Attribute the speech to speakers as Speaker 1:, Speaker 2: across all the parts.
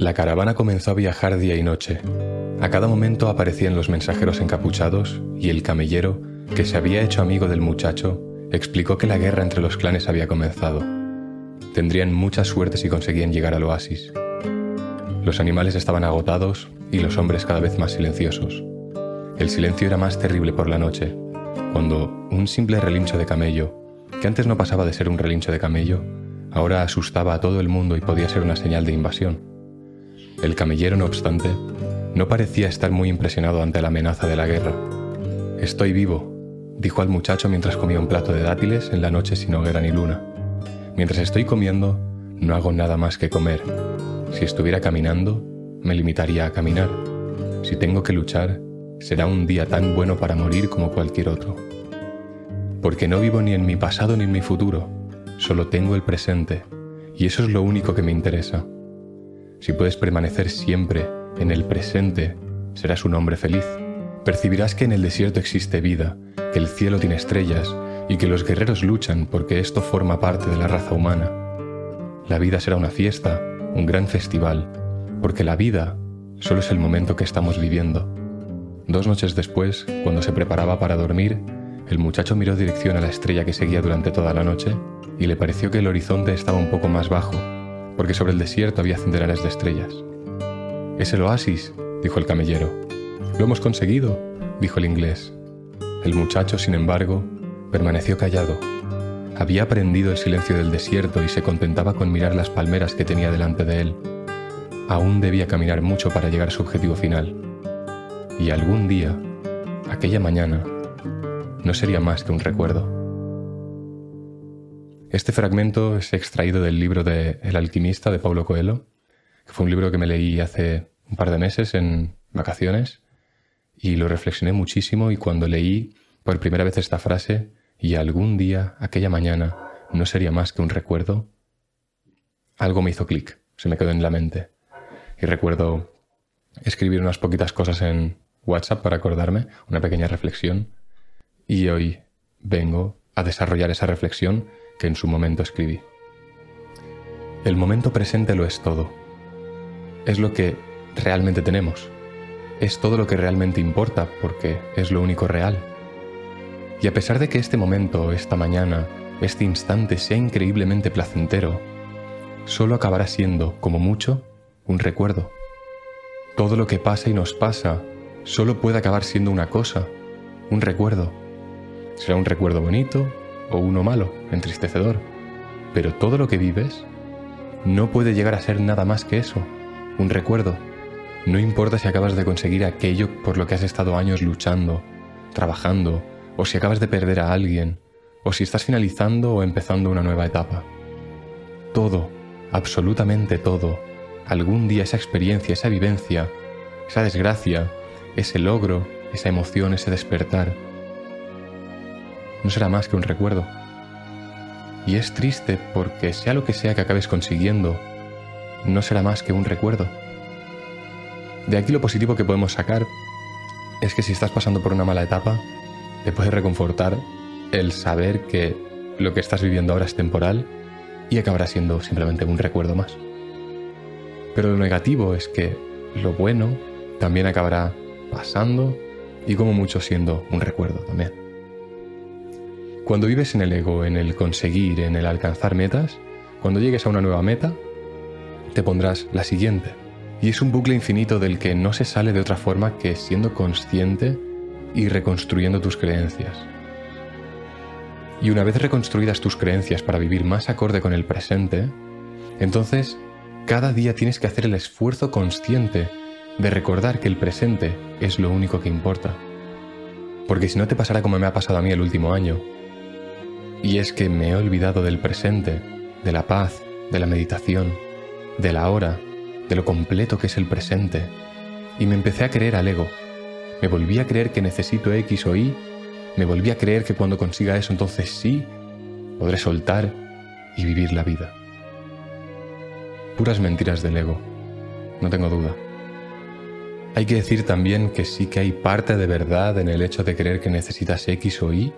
Speaker 1: La caravana comenzó a viajar día y noche. A cada momento aparecían los mensajeros encapuchados y el camellero, que se había hecho amigo del muchacho, explicó que la guerra entre los clanes había comenzado. Tendrían mucha suerte si conseguían llegar al oasis. Los animales estaban agotados y los hombres cada vez más silenciosos. El silencio era más terrible por la noche, cuando un simple relincho de camello, que antes no pasaba de ser un relincho de camello, ahora asustaba a todo el mundo y podía ser una señal de invasión. El camellero, no obstante, no parecía estar muy impresionado ante la amenaza de la guerra. Estoy vivo, dijo al muchacho mientras comía un plato de dátiles en la noche sin hoguera ni luna. Mientras estoy comiendo, no hago nada más que comer. Si estuviera caminando, me limitaría a caminar. Si tengo que luchar, será un día tan bueno para morir como cualquier otro. Porque no vivo ni en mi pasado ni en mi futuro, solo tengo el presente, y eso es lo único que me interesa. Si puedes permanecer siempre en el presente, serás un hombre feliz. Percibirás que en el desierto existe vida, que el cielo tiene estrellas y que los guerreros luchan porque esto forma parte de la raza humana. La vida será una fiesta, un gran festival, porque la vida solo es el momento que estamos viviendo. Dos noches después, cuando se preparaba para dormir, el muchacho miró dirección a la estrella que seguía durante toda la noche y le pareció que el horizonte estaba un poco más bajo porque sobre el desierto había centenares de estrellas. Es el oasis, dijo el camellero. Lo hemos conseguido, dijo el inglés. El muchacho, sin embargo, permaneció callado. Había aprendido el silencio del desierto y se contentaba con mirar las palmeras que tenía delante de él. Aún debía caminar mucho para llegar a su objetivo final. Y algún día, aquella mañana, no sería más que un recuerdo. Este fragmento es extraído del libro de El alquimista de Paulo Coelho, que fue un libro que me leí hace un par de meses en vacaciones y lo reflexioné muchísimo y cuando leí por primera vez esta frase y algún día, aquella mañana, no sería más que un recuerdo, algo me hizo clic, se me quedó en la mente. Y recuerdo escribir unas poquitas cosas en WhatsApp para acordarme, una pequeña reflexión, y hoy vengo a desarrollar esa reflexión que en su momento escribí. El momento presente lo es todo. Es lo que realmente tenemos. Es todo lo que realmente importa porque es lo único real. Y a pesar de que este momento, esta mañana, este instante sea increíblemente placentero, solo acabará siendo, como mucho, un recuerdo. Todo lo que pasa y nos pasa solo puede acabar siendo una cosa, un recuerdo. Será un recuerdo bonito, o uno malo, entristecedor. Pero todo lo que vives no puede llegar a ser nada más que eso, un recuerdo. No importa si acabas de conseguir aquello por lo que has estado años luchando, trabajando, o si acabas de perder a alguien, o si estás finalizando o empezando una nueva etapa. Todo, absolutamente todo, algún día esa experiencia, esa vivencia, esa desgracia, ese logro, esa emoción, ese despertar, no será más que un recuerdo. Y es triste porque sea lo que sea que acabes consiguiendo, no será más que un recuerdo. De aquí lo positivo que podemos sacar es que si estás pasando por una mala etapa, te puede reconfortar el saber que lo que estás viviendo ahora es temporal y acabará siendo simplemente un recuerdo más. Pero lo negativo es que lo bueno también acabará pasando y como mucho siendo un recuerdo también. Cuando vives en el ego, en el conseguir, en el alcanzar metas, cuando llegues a una nueva meta, te pondrás la siguiente. Y es un bucle infinito del que no se sale de otra forma que siendo consciente y reconstruyendo tus creencias. Y una vez reconstruidas tus creencias para vivir más acorde con el presente, entonces cada día tienes que hacer el esfuerzo consciente de recordar que el presente es lo único que importa. Porque si no te pasará como me ha pasado a mí el último año, y es que me he olvidado del presente, de la paz, de la meditación, de la hora, de lo completo que es el presente. Y me empecé a creer al ego. Me volví a creer que necesito X o Y. Me volví a creer que cuando consiga eso entonces sí, podré soltar y vivir la vida. Puras mentiras del ego. No tengo duda. Hay que decir también que sí que hay parte de verdad en el hecho de creer que necesitas X o Y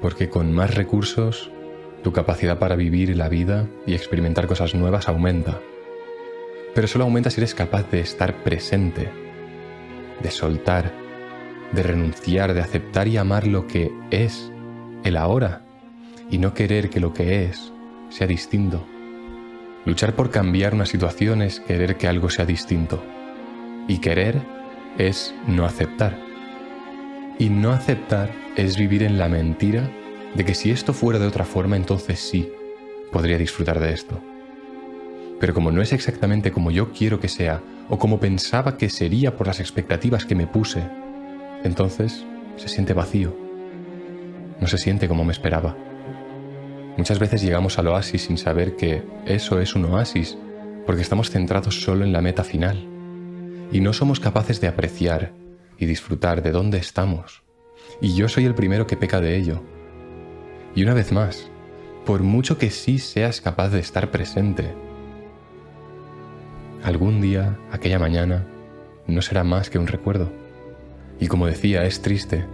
Speaker 1: porque con más recursos tu capacidad para vivir la vida y experimentar cosas nuevas aumenta. pero solo aumenta si eres capaz de estar presente, de soltar, de renunciar, de aceptar y amar lo que es el ahora y no querer que lo que es sea distinto. Luchar por cambiar una situación es querer que algo sea distinto. Y querer es no aceptar. Y no aceptar es vivir en la mentira de que si esto fuera de otra forma, entonces sí, podría disfrutar de esto. Pero como no es exactamente como yo quiero que sea, o como pensaba que sería por las expectativas que me puse, entonces se siente vacío. No se siente como me esperaba. Muchas veces llegamos al oasis sin saber que eso es un oasis, porque estamos centrados solo en la meta final, y no somos capaces de apreciar y disfrutar de dónde estamos. Y yo soy el primero que peca de ello. Y una vez más, por mucho que sí seas capaz de estar presente, algún día, aquella mañana, no será más que un recuerdo. Y como decía, es triste,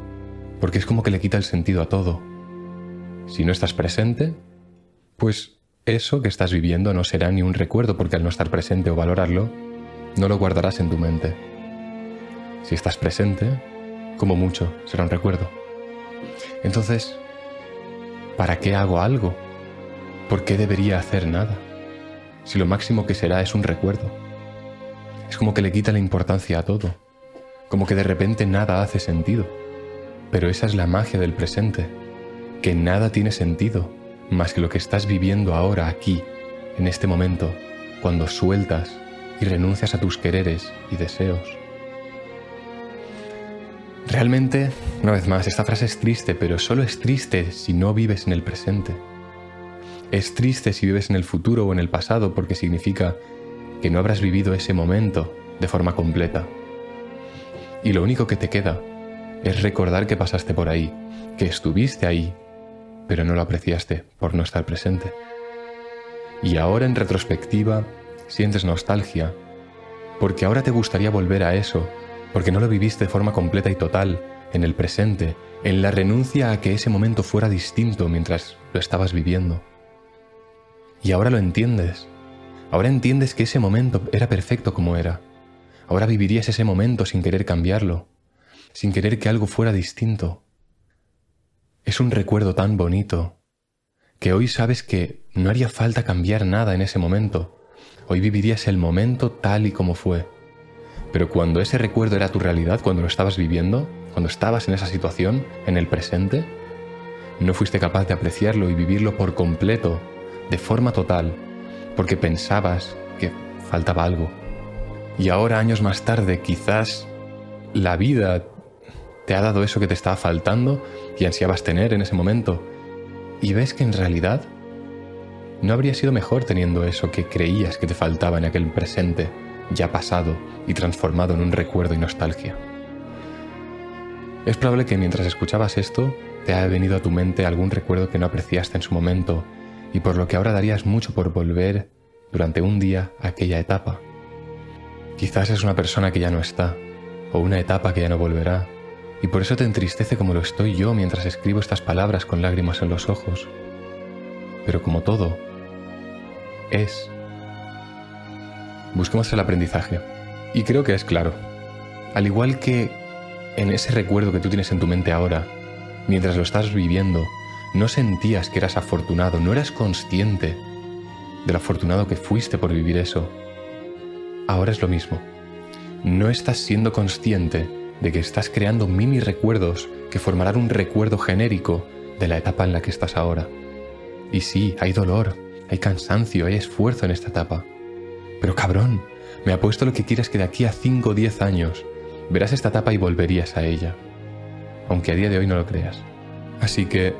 Speaker 1: porque es como que le quita el sentido a todo. Si no estás presente, pues eso que estás viviendo no será ni un recuerdo, porque al no estar presente o valorarlo, no lo guardarás en tu mente. Si estás presente, como mucho, será un recuerdo. Entonces, ¿para qué hago algo? ¿Por qué debería hacer nada? Si lo máximo que será es un recuerdo. Es como que le quita la importancia a todo, como que de repente nada hace sentido. Pero esa es la magia del presente, que nada tiene sentido más que lo que estás viviendo ahora aquí, en este momento, cuando sueltas y renuncias a tus quereres y deseos. Realmente, una vez más, esta frase es triste, pero solo es triste si no vives en el presente. Es triste si vives en el futuro o en el pasado porque significa que no habrás vivido ese momento de forma completa. Y lo único que te queda es recordar que pasaste por ahí, que estuviste ahí, pero no lo apreciaste por no estar presente. Y ahora en retrospectiva sientes nostalgia, porque ahora te gustaría volver a eso, porque no lo viviste de forma completa y total, en el presente, en la renuncia a que ese momento fuera distinto mientras lo estabas viviendo. Y ahora lo entiendes. Ahora entiendes que ese momento era perfecto como era. Ahora vivirías ese momento sin querer cambiarlo, sin querer que algo fuera distinto. Es un recuerdo tan bonito que hoy sabes que no haría falta cambiar nada en ese momento. Hoy vivirías el momento tal y como fue. Pero cuando ese recuerdo era tu realidad, cuando lo estabas viviendo, cuando estabas en esa situación, en el presente, no fuiste capaz de apreciarlo y vivirlo por completo de forma total porque pensabas que faltaba algo. Y ahora, años más tarde, quizás la vida te ha dado eso que te estaba faltando y ansiabas tener en ese momento. Y ves que en realidad no habría sido mejor teniendo eso que creías que te faltaba en aquel presente, ya pasado y transformado en un recuerdo y nostalgia. Es probable que mientras escuchabas esto te haya venido a tu mente algún recuerdo que no apreciaste en su momento y por lo que ahora darías mucho por volver durante un día a aquella etapa. Quizás es una persona que ya no está, o una etapa que ya no volverá, y por eso te entristece como lo estoy yo mientras escribo estas palabras con lágrimas en los ojos. Pero como todo, es. Busquemos el aprendizaje. Y creo que es claro. Al igual que en ese recuerdo que tú tienes en tu mente ahora, mientras lo estás viviendo, no sentías que eras afortunado, no eras consciente de lo afortunado que fuiste por vivir eso. Ahora es lo mismo. No estás siendo consciente de que estás creando mini recuerdos que formarán un recuerdo genérico de la etapa en la que estás ahora. Y sí, hay dolor, hay cansancio, hay esfuerzo en esta etapa. Pero cabrón, me apuesto lo que quieras que de aquí a 5 o 10 años verás esta etapa y volverías a ella. Aunque a día de hoy no lo creas. Así que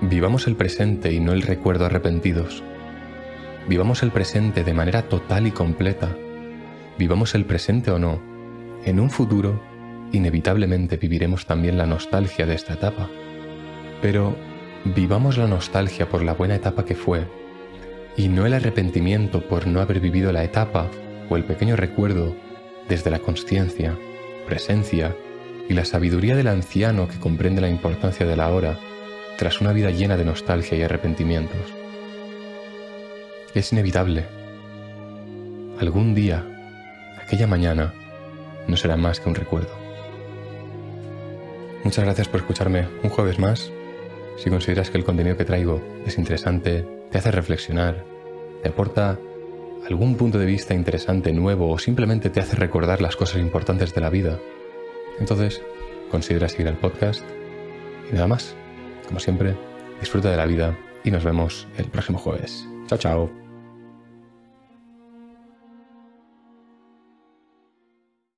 Speaker 1: Vivamos el presente y no el recuerdo arrepentidos. Vivamos el presente de manera total y completa. Vivamos el presente o no. En un futuro, inevitablemente viviremos también la nostalgia de esta etapa. Pero vivamos la nostalgia por la buena etapa que fue y no el arrepentimiento por no haber vivido la etapa o el pequeño recuerdo desde la conciencia, presencia y la sabiduría del anciano que comprende la importancia de la hora tras una vida llena de nostalgia y arrepentimientos. Es inevitable. algún día, aquella mañana, no será más que un recuerdo. Muchas gracias por escucharme un jueves más. Si consideras que el contenido que traigo es interesante, te hace reflexionar, te aporta algún punto de vista interesante, nuevo o simplemente te hace recordar las cosas importantes de la vida, entonces considera seguir el podcast y nada más. Como siempre, disfruta de la vida y nos vemos el próximo jueves. Chao, chao.